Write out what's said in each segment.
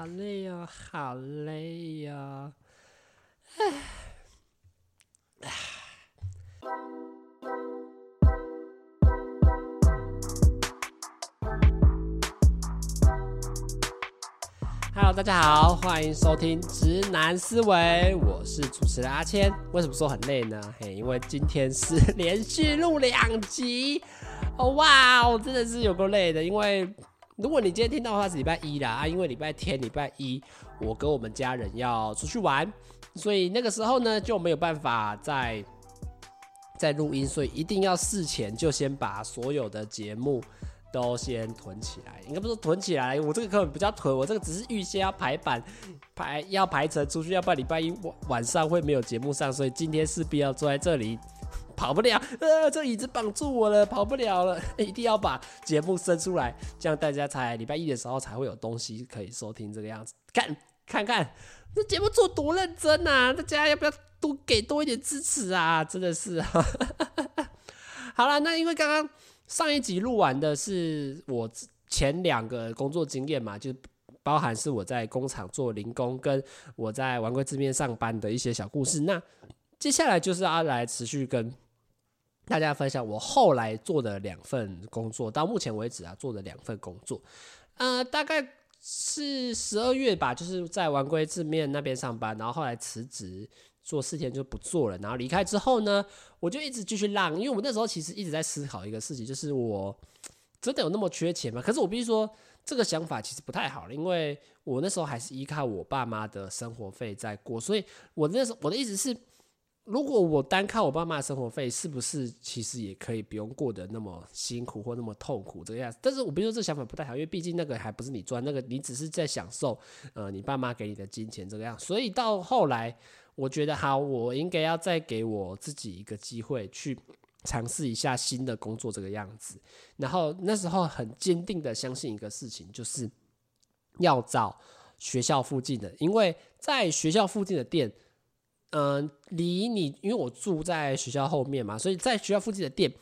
好累呀，好累呀！Hello，大家好，欢迎收听《直男思维》，我是主持人阿谦。为什么说很累呢？嘿，因为今天是连续录两集，哦哇，我真的是有够累的，因为。如果你今天听到的话是礼拜一啦啊，因为礼拜天、礼拜一我跟我们家人要出去玩，所以那个时候呢就没有办法再再录音，所以一定要事前就先把所有的节目都先囤起来。应该不是囤起来，我这个根本不叫囤，我这个只是预先要排版排要排成出去，要不然礼拜一晚晚上会没有节目上，所以今天势必要坐在这里。跑不了，呃，这椅子绑住我了，跑不了了，一定要把节目生出来，这样大家才礼拜一的时候才会有东西可以收听。这个样子，看，看看这节目做多认真啊！大家要不要多给多一点支持啊？真的是，好了，那因为刚刚上一集录完的是我前两个工作经验嘛，就包含是我在工厂做零工，跟我在玩贵制面上班的一些小故事。那接下来就是要来持续跟。大家分享我后来做的两份工作，到目前为止啊，做的两份工作，呃，大概是十二月吧，就是在丸龟字面那边上班，然后后来辞职做四天就不做了，然后离开之后呢，我就一直继续浪，因为我那时候其实一直在思考一个事情，就是我真的有那么缺钱吗？可是我必须说，这个想法其实不太好了，因为我那时候还是依靠我爸妈的生活费在过，所以我那时候我的意思是。如果我单靠我爸妈的生活费，是不是其实也可以不用过得那么辛苦或那么痛苦这个样子？但是我比如说这想法不太好，因为毕竟那个还不是你赚，那个你只是在享受，呃，你爸妈给你的金钱这个样。所以到后来，我觉得好，我应该要再给我自己一个机会，去尝试一下新的工作这个样子。然后那时候很坚定的相信一个事情，就是要找学校附近的，因为在学校附近的店。嗯，离你，因为我住在学校后面嘛，所以在学校附近的店，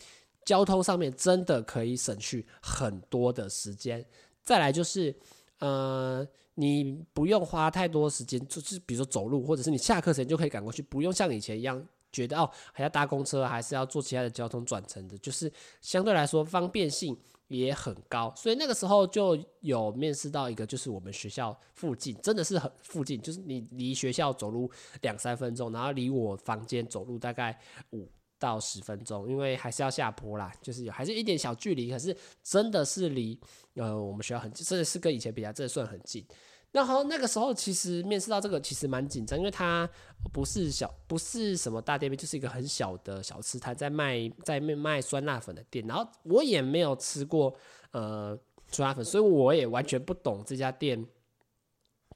交通上面真的可以省去很多的时间。再来就是，呃，你不用花太多时间，就是比如说走路，或者是你下课时间就可以赶过去，不用像以前一样觉得哦，还要搭公车，还是要坐其他的交通转乘的，就是相对来说方便性。也很高，所以那个时候就有面试到一个，就是我们学校附近，真的是很附近，就是你离学校走路两三分钟，然后离我房间走路大概五到十分钟，因为还是要下坡啦，就是有还是一点小距离，可是真的是离呃我们学校很近，真的是跟以前比较，这算很近。然后那个时候其实面试到这个其实蛮紧张，因为它不是小，不是什么大店面，就是一个很小的小吃摊，在卖在卖卖酸辣粉的店。然后我也没有吃过呃酸辣粉，所以我也完全不懂这家店。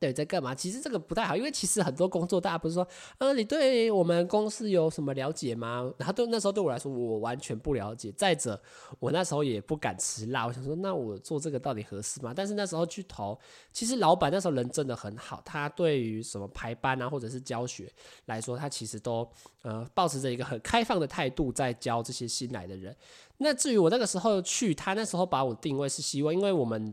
对，在干嘛？其实这个不太好，因为其实很多工作，大家不是说，呃，你对我们公司有什么了解吗？然后对那时候对我来说，我完全不了解。再者，我那时候也不敢吃辣，我想说，那我做这个到底合适吗？但是那时候去投，其实老板那时候人真的很好，他对于什么排班啊，或者是教学来说，他其实都呃抱持着一个很开放的态度在教这些新来的人。那至于我那个时候去，他那时候把我定位是希望，因为我们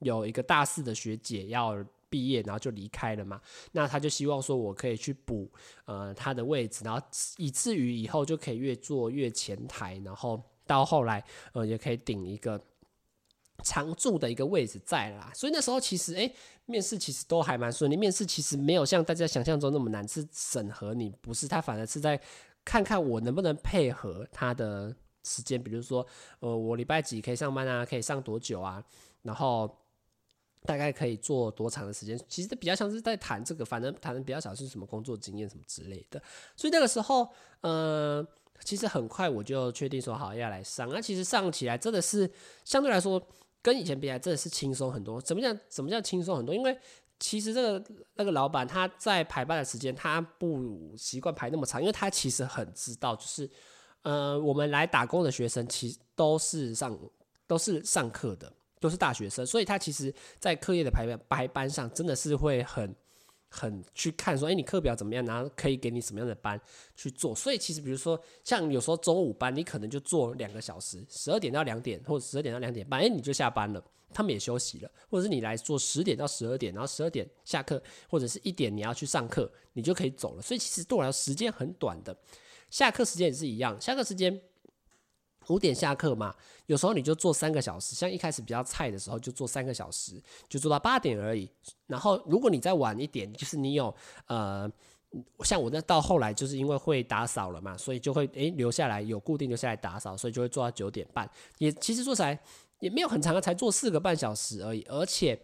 有一个大四的学姐要。毕业然后就离开了嘛，那他就希望说我可以去补呃他的位置，然后以至于以后就可以越做越前台，然后到后来呃也可以顶一个常驻的一个位置在啦。所以那时候其实诶，面试其实都还蛮顺利，面试其实没有像大家想象中那么难，是审核你不是，他反而是在看看我能不能配合他的时间，比如说呃我礼拜几可以上班啊，可以上多久啊，然后。大概可以做多长的时间？其实比较像是在谈这个，反正谈的比较少是什么工作经验什么之类的。所以那个时候，呃，其实很快我就确定说好要来上。那其实上起来真的是相对来说跟以前比起来真的是轻松很多。怎么讲？怎么叫轻松很多？因为其实这个那个老板他在排班的时间他不习惯排那么长，因为他其实很知道，就是呃，我们来打工的学生其实都是上都是上课的。都是大学生，所以他其实，在课业的排排班上，真的是会很很去看说，哎，你课表怎么样，然后可以给你什么样的班去做。所以其实，比如说像有时候中午班，你可能就做两个小时，十二点到两点，或者十二点到两点半，哎，你就下班了。他们也休息了，或者是你来做十点到十二点，然后十二点下课，或者是一点你要去上课，你就可以走了。所以其实对我来说时间很短的，下课时间也是一样，下课时间五点下课嘛，有时候你就做三个小时，像一开始比较菜的时候就做三个小时，就做到八点而已。然后如果你再晚一点，就是你有呃。像我那到后来就是因为会打扫了嘛，所以就会诶、留下来有固定留下来打扫，所以就会做到九点半。也其实做起来也没有很长啊，才做四个半小时而已。而且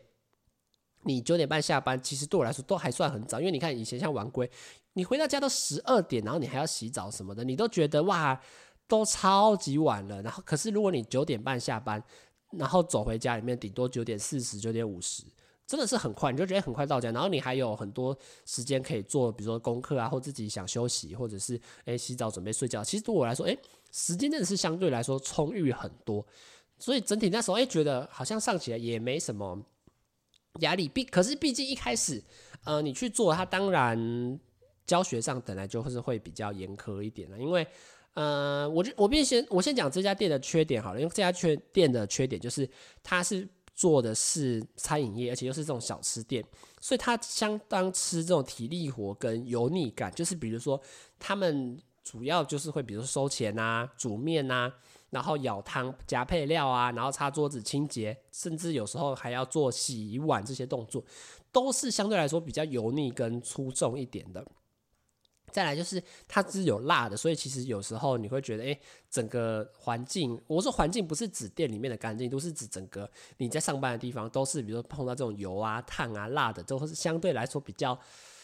你九点半下班，其实对我来说都还算很早，因为你看以前像晚归，你回到家都十二点，然后你还要洗澡什么的，你都觉得哇都超级晚了。然后可是如果你九点半下班，然后走回家里面，顶多九点四十、九点五十。真的是很快，你就觉得很快到家，然后你还有很多时间可以做，比如说功课啊，或自己想休息，或者是诶洗澡准备睡觉。其实对我来说，诶时间真的是相对来说充裕很多，所以整体那时候诶觉得好像上起来也没什么压力。毕可是毕竟一开始，呃，你去做它，当然教学上本来就是会比较严苛一点了，因为呃，我就我便先我先讲这家店的缺点好了，因为这家缺店的缺点就是它是。做的是餐饮业，而且又是这种小吃店，所以他相当吃这种体力活跟油腻感。就是比如说，他们主要就是会，比如说收钱啊、煮面啊，然后舀汤、夹配料啊，然后擦桌子、清洁，甚至有时候还要做洗碗这些动作，都是相对来说比较油腻跟粗重一点的。再来就是它是有辣的，所以其实有时候你会觉得，诶，整个环境，我说环境不是指店里面的干净，都是指整个你在上班的地方都是，比如说碰到这种油啊、烫啊、辣的，都是相对来说比较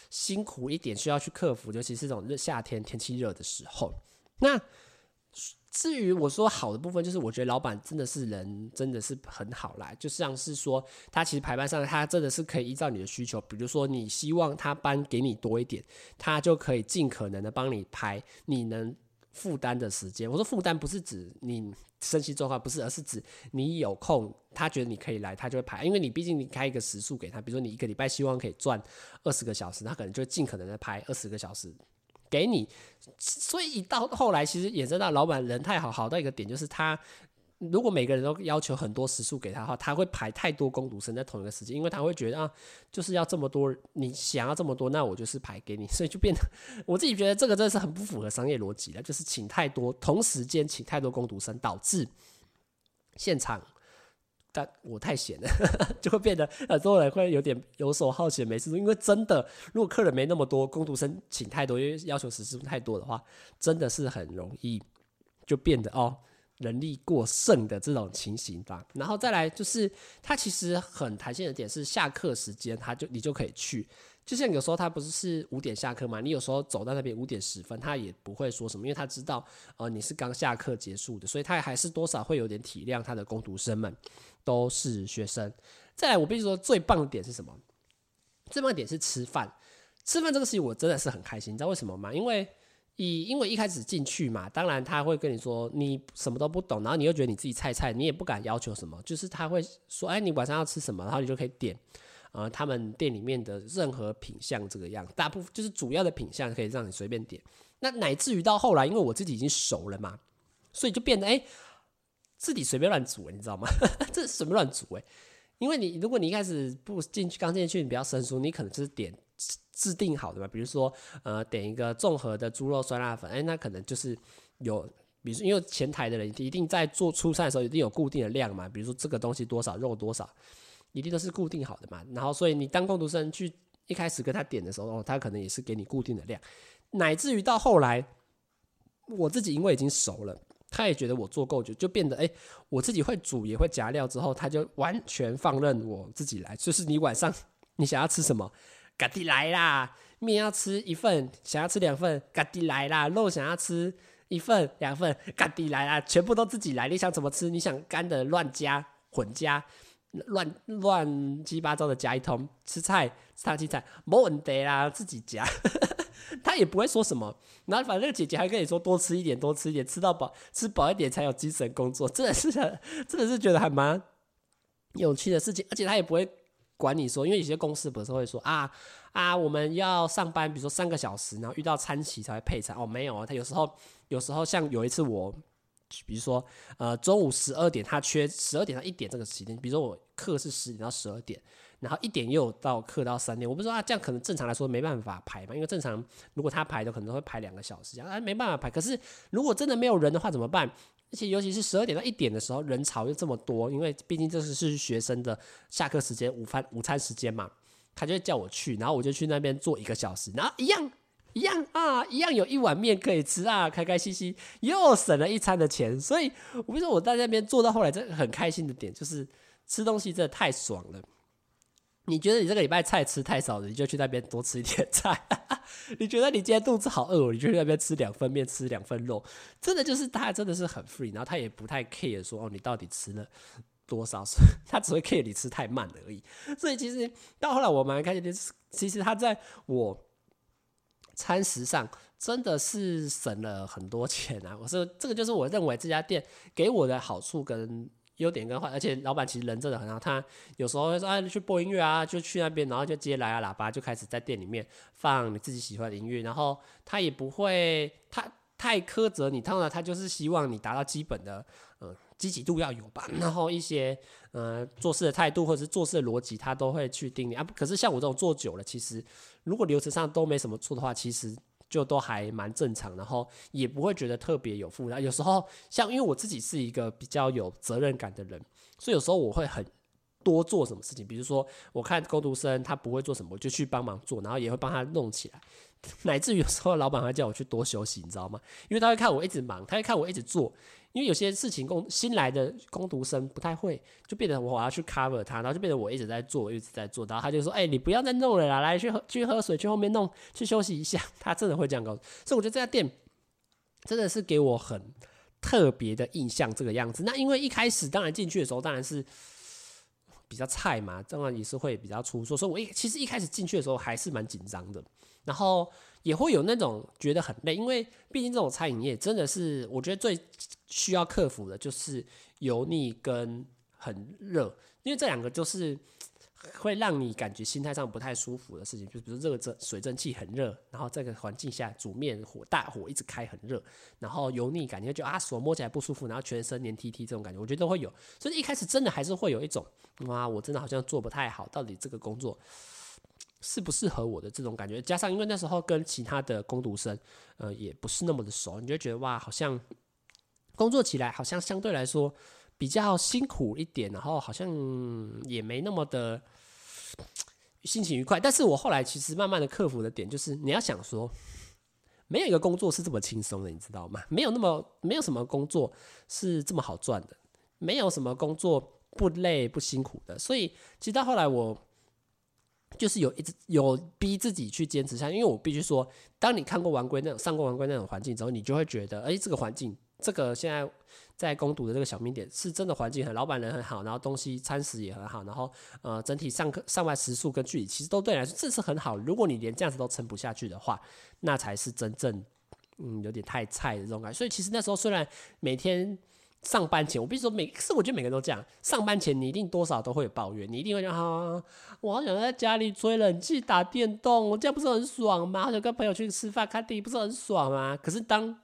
辛苦一点，需要去克服，尤其是这种热夏天天气热的时候，那。至于我说好的部分，就是我觉得老板真的是人，真的是很好啦。就像是说，他其实排班上，他真的是可以依照你的需求，比如说你希望他班给你多一点，他就可以尽可能的帮你排你能负担的时间。我说负担不是指你身心状况不是，而是指你有空，他觉得你可以来，他就会排。因为你毕竟你开一个时数给他，比如说你一个礼拜希望可以赚二十个小时，他可能就尽可能的排二十个小时。给你，所以到后来其实也知道老板人太好，好到一个点就是他如果每个人都要求很多时数给他的话，他会排太多工读生在同一个时间，因为他会觉得啊，就是要这么多，你想要这么多，那我就是排给你，所以就变得我自己觉得这个真的是很不符合商业逻辑了，就是请太多同时间请太多工读生，导致现场。但我太闲了，就会变得很多人会有点游手好闲没事做。因为真的，如果客人没那么多，工读生请太多，因为要求时数太多的话，真的是很容易就变得哦人力过剩的这种情形吧。然后再来就是，它其实很弹性的点是下课时间，它就你就可以去。就像有时候他不是是五点下课嘛，你有时候走到那边五点十分，他也不会说什么，因为他知道呃你是刚下课结束的，所以他还是多少会有点体谅他的工读生们都是学生。再来，我必须说最棒的点是什么？最棒的点是吃饭，吃饭这个事情我真的是很开心，你知道为什么吗？因为以因为一开始进去嘛，当然他会跟你说你什么都不懂，然后你又觉得你自己菜菜，你也不敢要求什么，就是他会说，哎，你晚上要吃什么，然后你就可以点。呃，他们店里面的任何品相这个样，大部分就是主要的品相可以让你随便点。那乃至于到后来，因为我自己已经熟了嘛，所以就变得哎，自己随便乱煮，你知道吗？这是随便乱煮哎，因为你如果你一开始不进去，刚进去你比较生疏，你可能就是点制定好的嘛，比如说呃，点一个综合的猪肉酸辣粉，哎，那可能就是有，比如说因为前台的人一定在做出餐的时候一定有固定的量嘛，比如说这个东西多少肉多少。一定都是固定好的嘛，然后所以你当工读生去一开始跟他点的时候，哦，他可能也是给你固定的量，乃至于到后来，我自己因为已经熟了，他也觉得我做够久，就变得哎，我自己会煮也会夹料之后，他就完全放任我自己来，就是你晚上你想要吃什么，赶紧来啦，面要吃一份，想要吃两份，嘎地来啦，肉想要吃一份两份，嘎地来啦，全部都自己来，你想怎么吃，你想干的乱加混加。乱乱七八糟的夹一通，吃菜吃烫青菜没问题啦，自己夹，他也不会说什么。然后反正姐姐还跟你说多吃一点，多吃一点，吃到饱，吃饱一点才有精神工作。真的是，真的是觉得还蛮有趣的事情。而且他也不会管你说，因为有些公司不是会说啊啊，我们要上班，比如说三个小时，然后遇到餐期才会配餐。哦，没有啊，他有时候有时候像有一次我比如说，呃，中午十二点他缺十二点到一点这个时间，比如说我课是十点到十二点，然后一点又到课到三点，我不知道啊，这样可能正常来说没办法排嘛，因为正常如果他排的可能会排两个小时，这样啊没办法排。可是如果真的没有人的话怎么办？而且尤其是十二点到一点的时候，人潮又这么多，因为毕竟这是是学生的下课时间、午饭午餐时间嘛，他就会叫我去，然后我就去那边坐一个小时，然后一样。一样啊，一样有一碗面可以吃啊，开开心心又省了一餐的钱。所以，我跟你说，我在那边做到后来，真的很开心的点就是吃东西真的太爽了。你觉得你这个礼拜菜吃太少了，你就去那边多吃一点菜。你觉得你今天肚子好饿，你就去那边吃两份面，吃两份肉。真的就是他真的是很 free，然后他也不太 care 说哦，你到底吃了多少，他只会 care 你吃太慢而已。所以其实到后来我蛮开心的，其实他在我。餐食上真的是省了很多钱啊！我说这个就是我认为这家店给我的好处跟优点跟坏，而且老板其实人真的很好，他有时候会说啊，去播音乐啊，就去那边，然后就接蓝牙喇叭，就开始在店里面放你自己喜欢的音乐，然后他也不会他太苛责你，当然他就是希望你达到基本的积极度要有吧，然后一些呃做事的态度或者是做事的逻辑，他都会去定你啊。可是像我这种做久了，其实。如果流程上都没什么错的话，其实就都还蛮正常，然后也不会觉得特别有负担。有时候像因为我自己是一个比较有责任感的人，所以有时候我会很多做什么事情，比如说我看工读生他不会做什么，我就去帮忙做，然后也会帮他弄起来，乃至于有时候老板还叫我去多休息，你知道吗？因为他会看我一直忙，他会看我一直做。因为有些事情工新来的工读生不太会，就变得我要去 cover 他，然后就变得我一直在做，一直在做，然后他就说：“哎、你不要再弄了啦，来去喝去喝水，去后面弄，去休息一下。” 他真的会这样告诉。所以我觉得这家店真的是给我很特别的印象，这个样子。那因为一开始当然进去的时候当然是比较菜嘛，当然也是会比较粗，所以说我一其实一开始进去的时候还是蛮紧张的，然后也会有那种觉得很累，因为毕竟这种餐饮业真的是我觉得最。需要克服的就是油腻跟很热，因为这两个就是会让你感觉心态上不太舒服的事情。就比如这个蒸水蒸气很热，然后这个环境下煮面火大火一直开很热，然后油腻感觉就啊手摸起来不舒服，然后全身黏 T T 这种感觉，我觉得都会有。所以一开始真的还是会有一种哇，我真的好像做不太好，到底这个工作适不适合我的这种感觉。加上因为那时候跟其他的工读生呃也不是那么的熟，你就觉得哇好像。工作起来好像相对来说比较辛苦一点，然后好像也没那么的心情愉快。但是我后来其实慢慢的克服的点就是，你要想说，没有一个工作是这么轻松的，你知道吗？没有那么没有什么工作是这么好赚的，没有什么工作不累不辛苦的。所以其实到后来我就是有一直有逼自己去坚持下，因为我必须说，当你看过玩归那种上过玩归那种环境之后，你就会觉得，哎，这个环境。这个现在在攻读的这个小面点是真的环境很，老板人很好，然后东西餐食也很好，然后呃整体上课上班时数跟距离其实都对你来说这是很好。如果你连这样子都撑不下去的话，那才是真正嗯有点太菜的这种感觉。所以其实那时候虽然每天上班前，我必须说每是我觉得每个人都这样，上班前你一定多少都会有抱怨，你一定会讲啊，我好想在家里吹冷气打电动，我这样不是很爽吗？好想跟朋友去吃饭看电影，不是很爽吗？可是当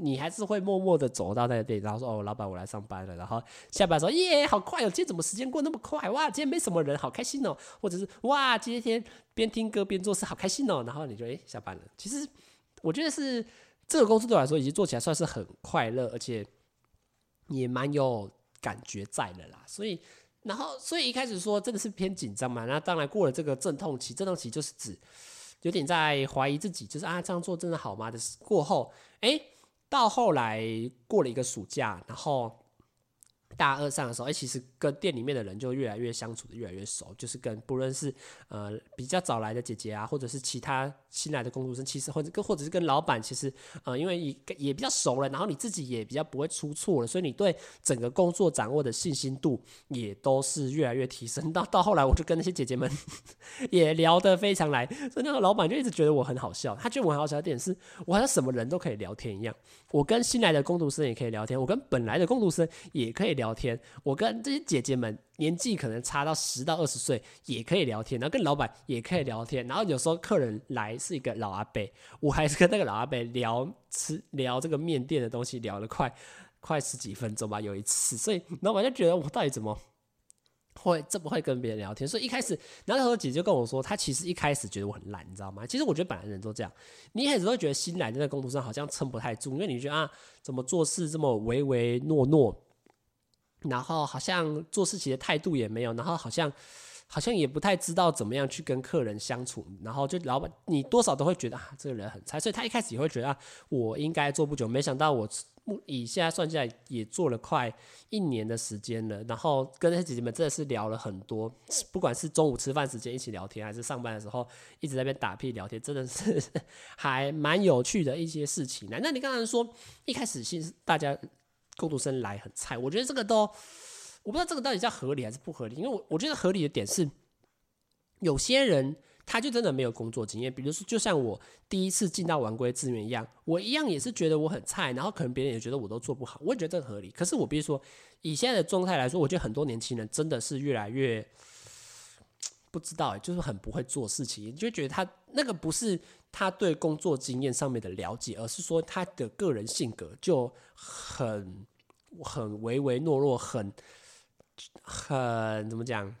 你还是会默默的走到那个店，然后说：“哦，老板，我来上班了。”然后下班说：“耶，好快哦！今天怎么时间过那么快？哇，今天没什么人，好开心哦！”或者是“哇，今天边听歌边做事，好开心哦！”然后你就诶下班了。其实我觉得是这个公司对我来说，已经做起来算是很快乐，而且也蛮有感觉在的啦。所以，然后所以一开始说真的是偏紧张嘛。那当然过了这个阵痛期，阵痛期就是指有点在怀疑自己，就是啊这样做真的好吗？的过后，诶。到后来过了一个暑假，然后。大二上的时候，哎、其实跟店里面的人就越来越相处的越来越熟，就是跟不论是呃比较早来的姐姐啊，或者是其他新来的工读生，其实或者跟或者是跟老板，其实呃因为也也比较熟了，然后你自己也比较不会出错了，所以你对整个工作掌握的信心度也都是越来越提升。到到后来，我就跟那些姐姐们 也聊得非常来，所以那个老板就一直觉得我很好笑，他觉得我很好笑的点是我好像什么人都可以聊天一样，我跟新来的工读生也可以聊天，我跟本来的工读生也可以。聊天，我跟这些姐姐们年纪可能差到十到二十岁，也可以聊天，然后跟老板也可以聊天，然后有时候客人来是一个老阿伯，我还是跟那个老阿伯聊吃聊这个面店的东西聊了快，快十几分钟吧，有一次，所以老板就觉得我到底怎么会这么会跟别人聊天？所以一开始，然后那时候姐姐跟我说，她其实一开始觉得我很懒，你知道吗？其实我觉得本来人都这样，你一开始会觉得新来的那工读生好像撑不太住，因为你觉得啊，怎么做事这么唯唯诺诺，然后好像做事情的态度也没有，然后好像。好像也不太知道怎么样去跟客人相处，然后就老板，你多少都会觉得啊，这个人很菜，所以他一开始也会觉得啊，我应该做不久。没想到我以现在算下来也做了快一年的时间了，然后跟那些姐姐们真的是聊了很多，不管是中午吃饭时间一起聊天，还是上班的时候一直在那边打屁聊天，真的是 还蛮有趣的一些事情。那那你刚才说一开始其实大家工读生来很菜，我觉得这个都。我不知道这个到底叫合理还是不合理，因为我我觉得合理的点是，有些人他就真的没有工作经验，比如说就像我第一次进到玩归资源一样，我一样也是觉得我很菜，然后可能别人也觉得我都做不好，我也觉得这个合理。可是我比如说以现在的状态来说，我觉得很多年轻人真的是越来越不知道，就是很不会做事情，你就觉得他那个不是他对工作经验上面的了解，而是说他的个人性格就很很唯唯诺诺，很。很怎么讲？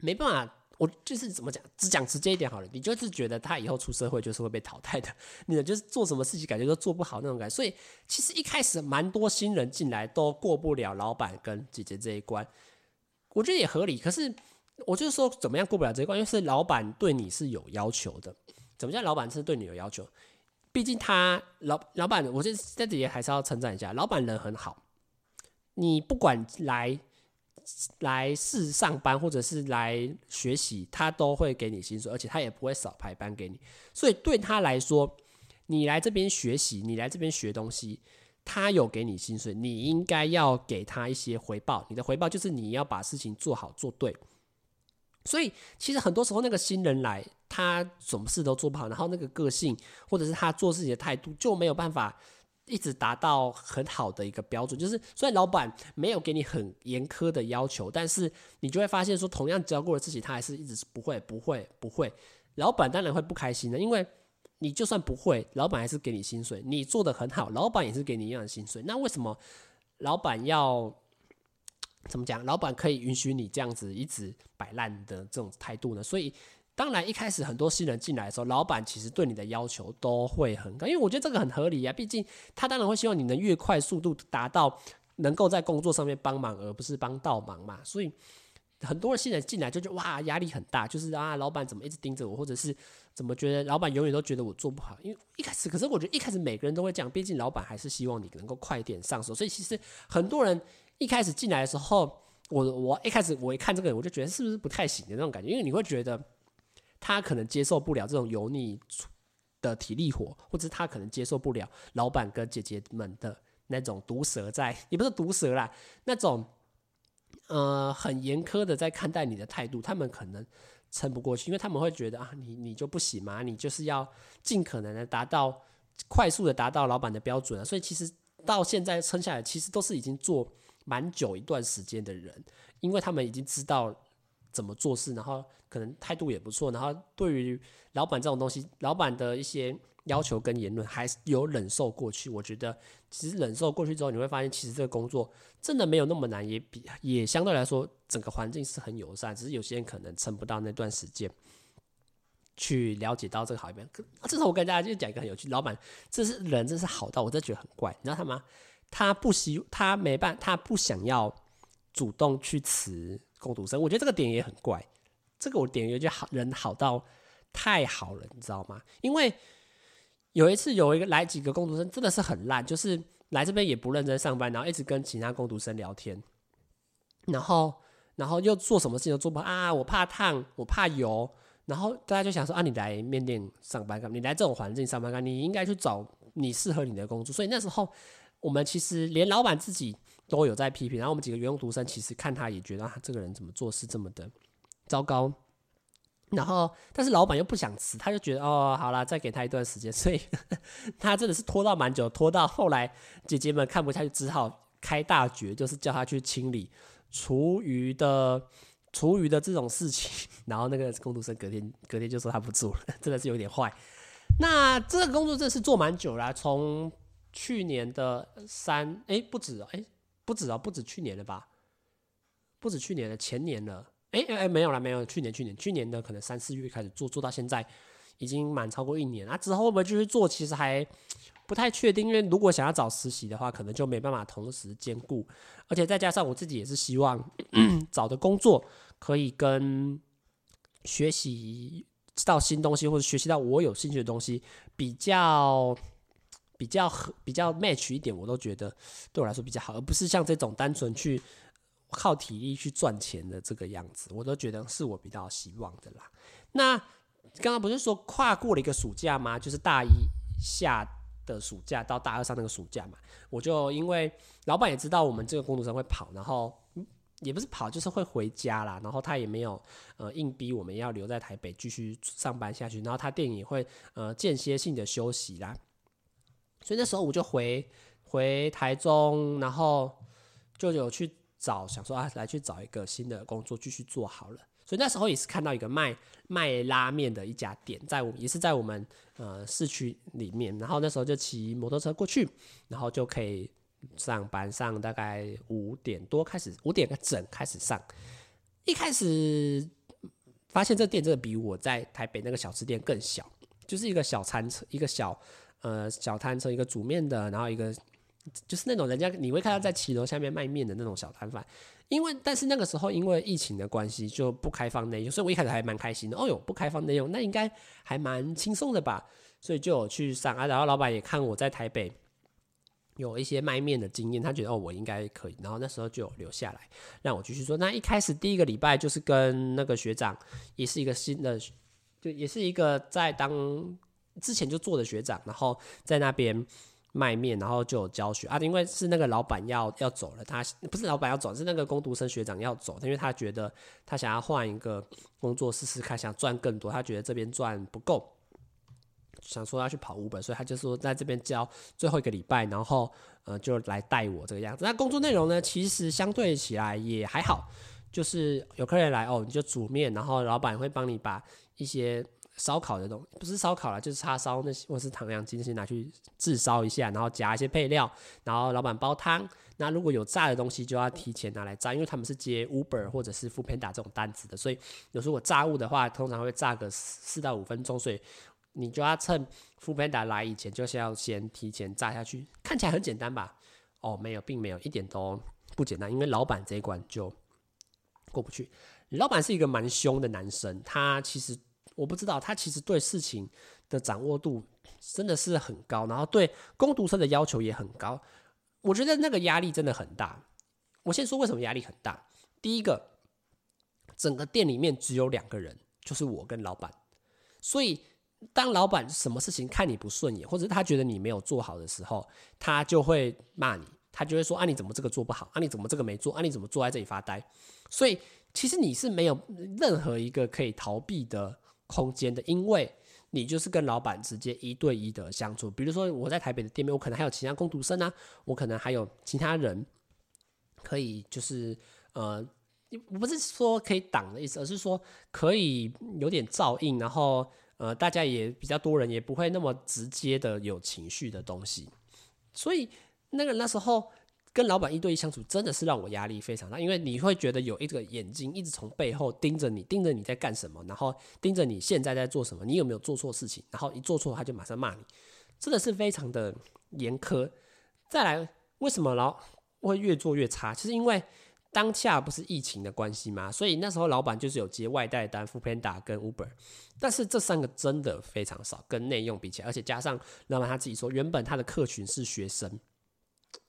没办法，我就是怎么讲，只讲直接一点好了。你就是觉得他以后出社会就是会被淘汰的，你的就是做什么事情感觉都做不好那种感觉。所以其实一开始蛮多新人进来都过不了老板跟姐姐这一关，我觉得也合理。可是我就是说，怎么样过不了这一关？因为是老板对你是有要求的。怎么叫老板是对你有要求？毕竟他老老板，我这在这里还是要称赞一下，老板人很好。你不管来。来试上班或者是来学习，他都会给你薪水，而且他也不会少排班给你。所以对他来说，你来这边学习，你来这边学东西，他有给你薪水，你应该要给他一些回报。你的回报就是你要把事情做好做对。所以其实很多时候那个新人来，他什么事都做不好，然后那个个性或者是他做事情的态度就没有办法。一直达到很好的一个标准，就是虽然老板没有给你很严苛的要求，但是你就会发现说，同样教过的事情，他还是一直是不会、不会、不会。老板当然会不开心的，因为你就算不会，老板还是给你薪水，你做得很好，老板也是给你一样的薪水。那为什么老板要怎么讲？老板可以允许你这样子一直摆烂的这种态度呢？所以。当然，一开始很多新人进来的时候，老板其实对你的要求都会很高，因为我觉得这个很合理呀。毕竟他当然会希望你能越快速度达到能够在工作上面帮忙，而不是帮倒忙嘛。所以很多新人进来就觉得哇，压力很大，就是啊，老板怎么一直盯着我，或者是怎么觉得老板永远都觉得我做不好。因为一开始，可是我觉得一开始每个人都会这样，毕竟老板还是希望你能够快点上手。所以其实很多人一开始进来的时候，我我一开始我一看这个人，我就觉得是不是不太行的那种感觉，因为你会觉得。他可能接受不了这种油腻的体力活，或者他可能接受不了老板跟姐姐们的那种毒舌在，也不是毒舌啦，那种呃很严苛的在看待你的态度，他们可能撑不过去，因为他们会觉得啊，你你就不行嘛，你就是要尽可能的达到快速的达到老板的标准啊，所以其实到现在撑下来，其实都是已经做蛮久一段时间的人，因为他们已经知道。怎么做事，然后可能态度也不错，然后对于老板这种东西，老板的一些要求跟言论还是有忍受过去。我觉得其实忍受过去之后，你会发现其实这个工作真的没有那么难，也比也相对来说整个环境是很友善。只是有些人可能撑不到那段时间去了解到这个好一点。这时候我跟大家就讲一个很有趣，老板这是人，真是好到我真觉得很怪，你知道他吗？他不希他没办他不想要主动去辞。工读生，我觉得这个点也很怪。这个我点有句好人好到太好了，你知道吗？因为有一次有一个来几个工读生真的是很烂，就是来这边也不认真上班，然后一直跟其他工读生聊天，然后然后又做什么事情都做不好啊！我怕烫，我怕油，然后大家就想说啊，你来面店上班干嘛？你来这种环境上班干嘛？你应该去找你适合你的工作。所以那时候我们其实连老板自己。都有在批评，然后我们几个员工读生其实看他也觉得啊，这个人怎么做事这么的糟糕。然后，但是老板又不想辞，他就觉得哦，好啦，再给他一段时间，所以他真的是拖到蛮久，拖到后来姐姐们看不下去，只好开大绝，就是叫他去清理厨余的厨余的这种事情。然后那个工读生隔天隔天就说他不做了，真的是有点坏。那这个工作真的是做蛮久了，从去年的三哎不止哎不止哦不止去年了吧？不止去年的前年了。哎哎没有了没有，去年去年去年的可能三四月开始做做到现在，已经满超过一年。那、啊、之后会不会继续做？其实还不太确定，因为如果想要找实习的话，可能就没办法同时兼顾。而且再加上我自己也是希望 找的工作可以跟学习到新东西或者学习到我有兴趣的东西比较比较合比较 match 一点，我都觉得对我来说比较好，而不是像这种单纯去。靠体力去赚钱的这个样子，我都觉得是我比较希望的啦。那刚刚不是说跨过了一个暑假吗？就是大一下的暑假到大二上那个暑假嘛，我就因为老板也知道我们这个工读生会跑，然后也不是跑，就是会回家啦。然后他也没有呃硬逼我们要留在台北继续上班下去，然后他店也会呃间歇性的休息啦。所以那时候我就回回台中，然后就有去。找想说啊，来去找一个新的工作继续做好了。所以那时候也是看到一个卖卖拉面的一家店，在我也是在我们呃市区里面。然后那时候就骑摩托车过去，然后就可以上班上大概五点多开始，五点整开始上。一开始发现这店真的比我在台北那个小吃店更小，就是一个小餐车，一个小呃小摊车，一个煮面的，然后一个。就是那种人家你会看到在骑楼下面卖面的那种小摊贩，因为但是那个时候因为疫情的关系就不开放内用，所以我一开始还蛮开心的。哦哟，不开放内用，那应该还蛮轻松的吧？所以就有去上啊。然后老板也看我在台北有一些卖面的经验，他觉得哦我应该可以。然后那时候就留下来让我继续做。那一开始第一个礼拜就是跟那个学长，也是一个新的，就也是一个在当之前就做的学长，然后在那边。卖面，然后就有教学啊，因为是那个老板要要走了，他不是老板要走，是那个工读生学长要走，因为他觉得他想要换一个工作试试看，想赚更多，他觉得这边赚不够，想说要去跑五本所以他就说在这边教最后一个礼拜，然后呃就来带我这个样子。那工作内容呢，其实相对起来也还好，就是有客人来哦，你就煮面，然后老板会帮你把一些。烧烤的东西不是烧烤啦，就是叉烧那些，或是唐扬鸡那些拿去炙烧一下，然后夹一些配料，然后老板煲汤。那如果有炸的东西，就要提前拿来炸，因为他们是接 Uber 或者是 f o o p a n d a 这种单子的，所以有时候我炸物的话，通常会炸个四到五分钟，所以你就要趁 f o o p a n d a 来以前，就是要先提前炸下去。看起来很简单吧？哦，没有，并没有，一点都不简单，因为老板这一关就过不去。老板是一个蛮凶的男生，他其实。我不知道他其实对事情的掌握度真的是很高，然后对工读生的要求也很高。我觉得那个压力真的很大。我先说为什么压力很大。第一个，整个店里面只有两个人，就是我跟老板。所以当老板什么事情看你不顺眼，或者他觉得你没有做好的时候，他就会骂你，他就会说：“啊，你怎么这个做不好？啊，你怎么这个没做？啊，你怎么坐在这里发呆？”所以其实你是没有任何一个可以逃避的。空间的，因为你就是跟老板直接一对一的相处。比如说我在台北的店面，我可能还有其他工读生啊，我可能还有其他人可以，就是呃，不是说可以挡的意思，而是说可以有点照应，然后呃，大家也比较多人，也不会那么直接的有情绪的东西。所以那个那时候。跟老板一对一相处，真的是让我压力非常大，因为你会觉得有一个眼睛一直从背后盯着你，盯着你在干什么，然后盯着你现在在做什么，你有没有做错事情，然后一做错他就马上骂你，真的是非常的严苛。再来，为什么老会越做越差？其实因为当下不是疫情的关系吗，所以那时候老板就是有接外带单 f o o p a n d a 跟 Uber，但是这三个真的非常少，跟内用比起来，而且加上老板他自己说，原本他的客群是学生。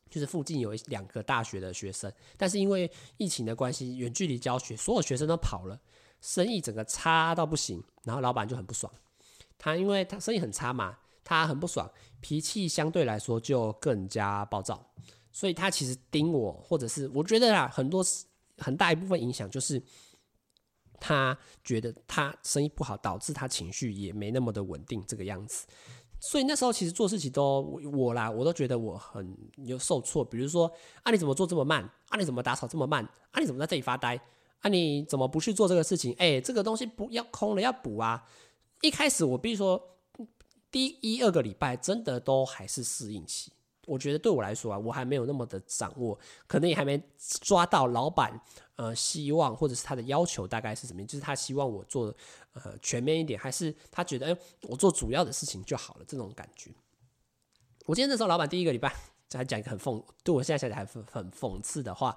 就是附近有一两个大学的学生，但是因为疫情的关系，远距离教学，所有学生都跑了，生意整个差到不行。然后老板就很不爽，他因为他生意很差嘛，他很不爽，脾气相对来说就更加暴躁，所以他其实盯我，或者是我觉得啊，很多很大一部分影响就是他觉得他生意不好，导致他情绪也没那么的稳定，这个样子。所以那时候其实做事情都我啦，我都觉得我很有受挫。比如说，啊你怎么做这么慢？啊你怎么打扫这么慢？啊你怎么在这里发呆？啊你怎么不去做这个事情？哎，这个东西不要空了要补啊！一开始我比如说第一二个礼拜真的都还是适应期，我觉得对我来说啊，我还没有那么的掌握，可能也还没抓到老板呃希望或者是他的要求大概是什么，就是他希望我做呃全面一点，还是他觉得哎、我做主要的事情就好了这种感觉。我今天那时候老板第一个礼拜还讲一个很讽，对我现在想起来还很讽刺的话，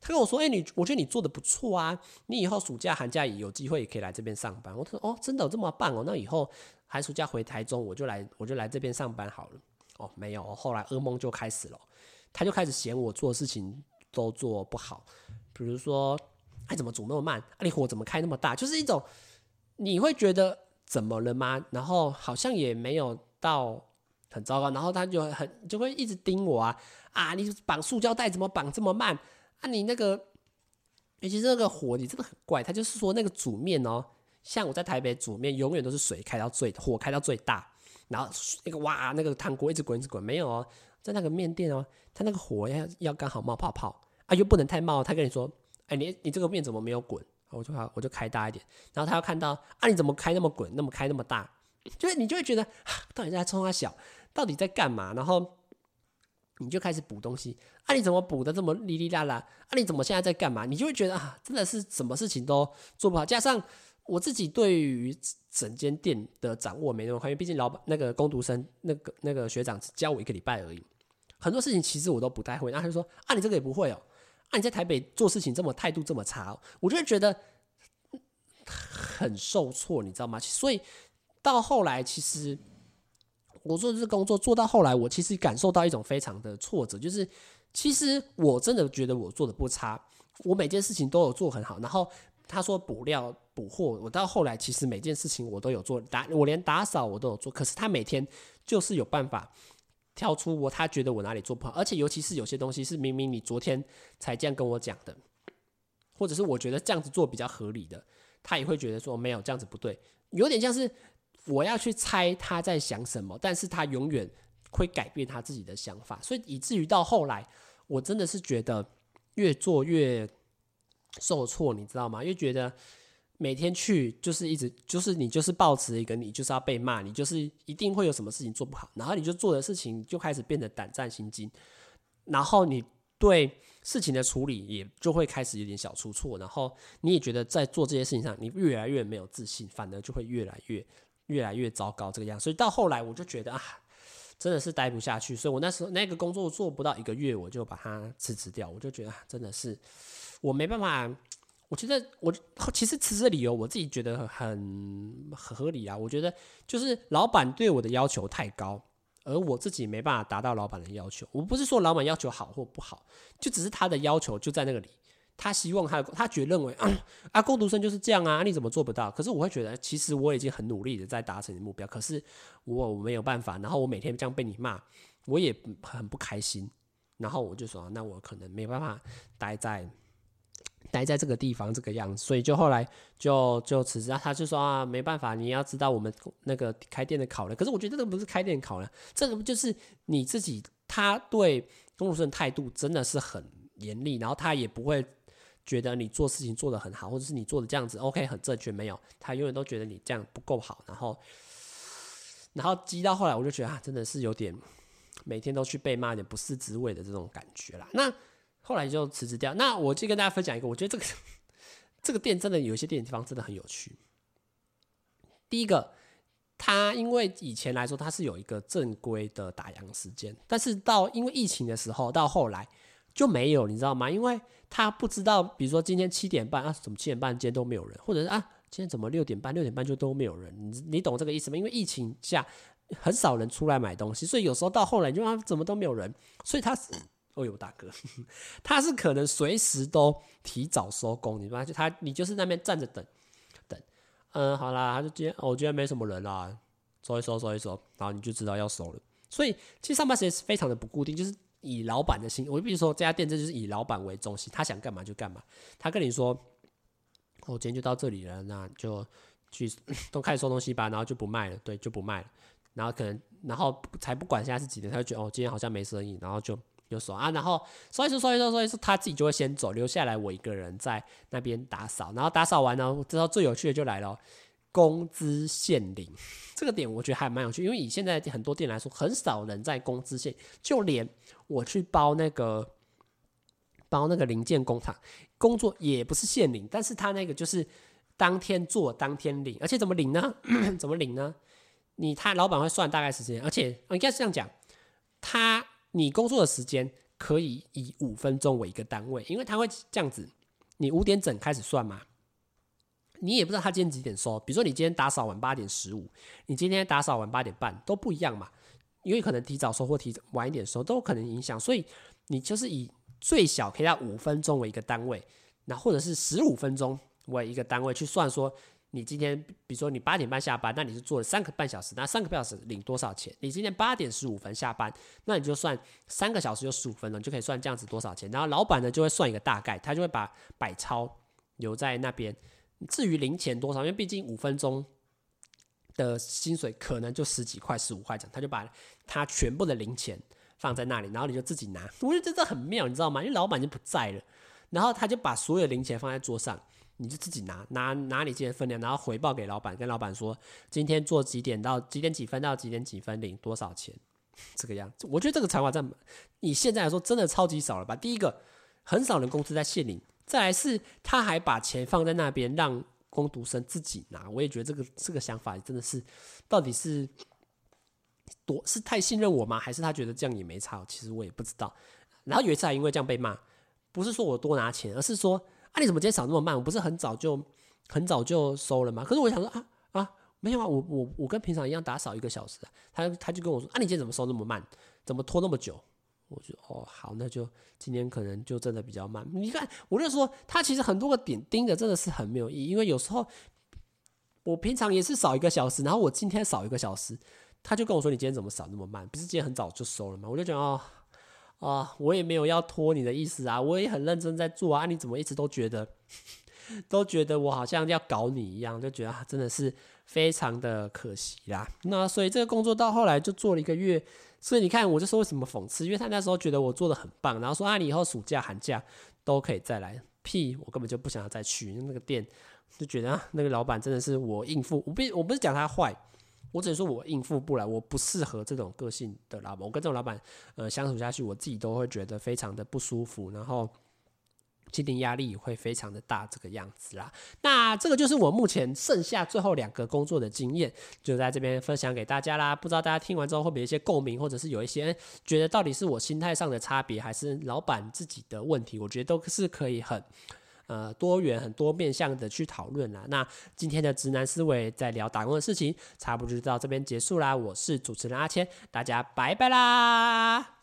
他跟我说：“哎、你我觉得你做的不错啊，你以后暑假寒假有机会也可以来这边上班。”我说：“哦，真的有这么棒哦，那以后寒暑假回台中我就来我就来这边上班好了。”哦，没有，后来噩梦就开始了，他就开始嫌我做事情都做不好，比如说，哎，怎么煮那么慢？啊，你火怎么开那么大？就是一种你会觉得怎么了吗？然后好像也没有到很糟糕，然后他就很就会一直盯我啊啊！你绑塑胶袋怎么绑这么慢？啊，你那个，尤其是那个火，你真的很怪。他就是说那个煮面哦，像我在台北煮面，永远都是水开到最，火开到最大。然后那个哇，那个汤锅一直滚一直滚，没有哦，在那个面店哦，他那个火要要刚好冒泡泡啊，又不能太冒。他跟你说，哎，你你这个面怎么没有滚？我就我就开大一点。然后他要看到啊，你怎么开那么滚，那么开那么大？就是你就会觉得，到底在冲他小，到底在干嘛？然后你就开始补东西啊，你怎么补的这么哩哩啦啦？啊，你怎么现在在干嘛？你就会觉得啊，真的是什么事情都做不好，加上。我自己对于整间店的掌握没那么快，因为毕竟老板那个工读生那个那个学长只教我一个礼拜而已，很多事情其实我都不太会。然后他就说：“啊，你这个也不会哦，啊，你在台北做事情这么态度这么差。”我就会觉得很受挫，你知道吗？所以到后来，其实我做这工作做到后来，我其实感受到一种非常的挫折，就是其实我真的觉得我做的不差，我每件事情都有做很好，然后。他说补料补货，我到后来其实每件事情我都有做，打我连打扫我都有做。可是他每天就是有办法挑出我他觉得我哪里做不好，而且尤其是有些东西是明明你昨天才这样跟我讲的，或者是我觉得这样子做比较合理的，他也会觉得说没有这样子不对，有点像是我要去猜他在想什么，但是他永远会改变他自己的想法，所以以至于到后来，我真的是觉得越做越。受挫，你知道吗？因为觉得每天去就是一直就是你就是抱持一个你就是要被骂，你就是一定会有什么事情做不好，然后你就做的事情就开始变得胆战心惊，然后你对事情的处理也就会开始有点小出错，然后你也觉得在做这些事情上你越来越没有自信，反而就会越来越越来越糟糕这个样。所以到后来我就觉得啊，真的是待不下去，所以我那时候那个工作做不到一个月，我就把它辞职掉，我就觉得，真的是。我没办法，我觉得我其实辞职的理由我自己觉得很很合理啊。我觉得就是老板对我的要求太高，而我自己没办法达到老板的要求。我不是说老板要求好或不好，就只是他的要求就在那个里。他希望他他觉认为啊，啊，工读生就是这样啊，你怎么做不到？可是我会觉得，其实我已经很努力的在达成你目标，可是我我没有办法。然后我每天这样被你骂，我也很不开心。然后我就说，那我可能没办法待在。待在这个地方这个样子，所以就后来就就辞职。他就说啊，没办法，你要知道我们那个开店的考量。可是我觉得这个不是开店考量，这个不就是你自己？他对工作生态度真的是很严厉，然后他也不会觉得你做事情做得很好，或者是你做的这样子 OK 很正确，没有，他永远都觉得你这样不够好。然后，然后积到后来，我就觉得啊，真的是有点每天都去被骂，有点不是滋味的这种感觉啦。那。后来就辞职掉。那我就跟大家分享一个，我觉得这个 这个店真的有一些店地方真的很有趣。第一个，它因为以前来说它是有一个正规的打烊时间，但是到因为疫情的时候，到后来就没有，你知道吗？因为他不知道，比如说今天七点半啊，怎么七点半今天都没有人，或者是啊，今天怎么六点半六点半就都没有人？你你懂这个意思吗？因为疫情下很少人出来买东西，所以有时候到后来就啊，怎么都没有人，所以他。哦呦，大哥，他是可能随时都提早收工，你知道？就他，你就是那边站着等，等，嗯，好啦，他就今天，哦，今天没什么人啦，收一收，收一收，然后你就知道要收了。所以其实上班时间是非常的不固定，就是以老板的心，我比如说这家店，这就是以老板为中心，他想干嘛就干嘛。他跟你说，我、今天就到这里了，那就去 都开始收东西吧，然后就不卖了，对，就不卖了。然后可能，然后才不管现在是几点，他就觉得哦，今天好像没生意，然后就。就说啊，然后所以说，所以说，所以说，他自己就会先走，留下来我一个人在那边打扫。然后打扫完了之后，最有趣的就来了，工资现领这个点，我觉得还蛮有趣，因为以现在很多店来说，很少人在工资现，就连我去包那个包那个零件工厂工作也不是现领，但是他那个就是当天做当天领，而且怎么领呢？怎么领呢？你他老板会算大概时间，而且应该是这样讲，他你工作的时间可以以五分钟为一个单位，因为他会这样子，你五点整开始算嘛。你也不知道他今天几点收，比如说你今天打扫完八点十五，你今天打扫完八点半都不一样嘛，因为可能提早收或提晚一点收都可能影响，所以你就是以最小可以到五分钟为一个单位，那或者是十五分钟为一个单位去算说，你今天比如说你八点半下班，那你是做了三个半小时，那三个半小时领多少钱？你今天八点十五分下班，那你就算三个小时就十五分钟，你就可以算这样子多少钱。然后老板呢就会算一个大概，他就会把百钞留在那边。至于零钱多少，因为毕竟五分钟的薪水可能就十几块、十五块这样，他就把他全部的零钱放在那里，然后你就自己拿。我觉得这很妙，你知道吗？因为老板就不在了，然后他就把所有零钱放在桌上，你就自己拿，拿拿你今天分量，然后回报给老板，跟老板说今天做几点到几点几分到几点几分领多少钱，这个样子。我觉得这个才华在你现在来说真的超级少了吧？第一个，很少人工资在现领。再来是，他还把钱放在那边，让工读生自己拿。我也觉得这个这个想法真的是，到底是多是太信任我吗？还是他觉得这样也没差？其实我也不知道。然后有一次还因为这样被骂，不是说我多拿钱，而是说啊，你怎么今天扫那么慢？我不是很早就很早就收了吗？可是我想说啊啊，没有啊，我我我跟平常一样打扫一个小时。他他就跟我说啊，你今天怎么收那么慢？怎么拖那么久？我就哦好，那就今天可能就真的比较慢。你看，我就说他其实很多个点盯着真的是很没有意义，因为有时候我平常也是扫一个小时，然后我今天扫一个小时，他就跟我说，你今天怎么扫那么慢？不是今天很早就收了吗？我就觉得哦啊，我也没有要拖你的意思啊，我也很认真在做啊，你怎么一直都觉得 都觉得我好像要搞你一样，就觉得真的是非常的可惜啦。那所以这个工作到后来就做了一个月。所以你看，我就说为什么讽刺，因为他那时候觉得我做的很棒，然后说啊，你以后暑假寒假都可以再来。屁，我根本就不想要再去那个店，就觉得啊，那个老板真的是我应付，我不我不是讲他坏，我只能说我应付不来，我不适合这种个性的老板。我跟这种老板呃相处下去，我自己都会觉得非常的不舒服，然后。心理压力会非常的大，这个样子啦。那这个就是我目前剩下最后两个工作的经验，就在这边分享给大家啦。不知道大家听完之后会不会有一些共鸣，或者是有一些觉得到底是我心态上的差别，还是老板自己的问题？我觉得都是可以很呃多元、很多面向的去讨论啦。那今天的直男思维在聊打工的事情，差不多就到这边结束啦。我是主持人阿谦，大家拜拜啦。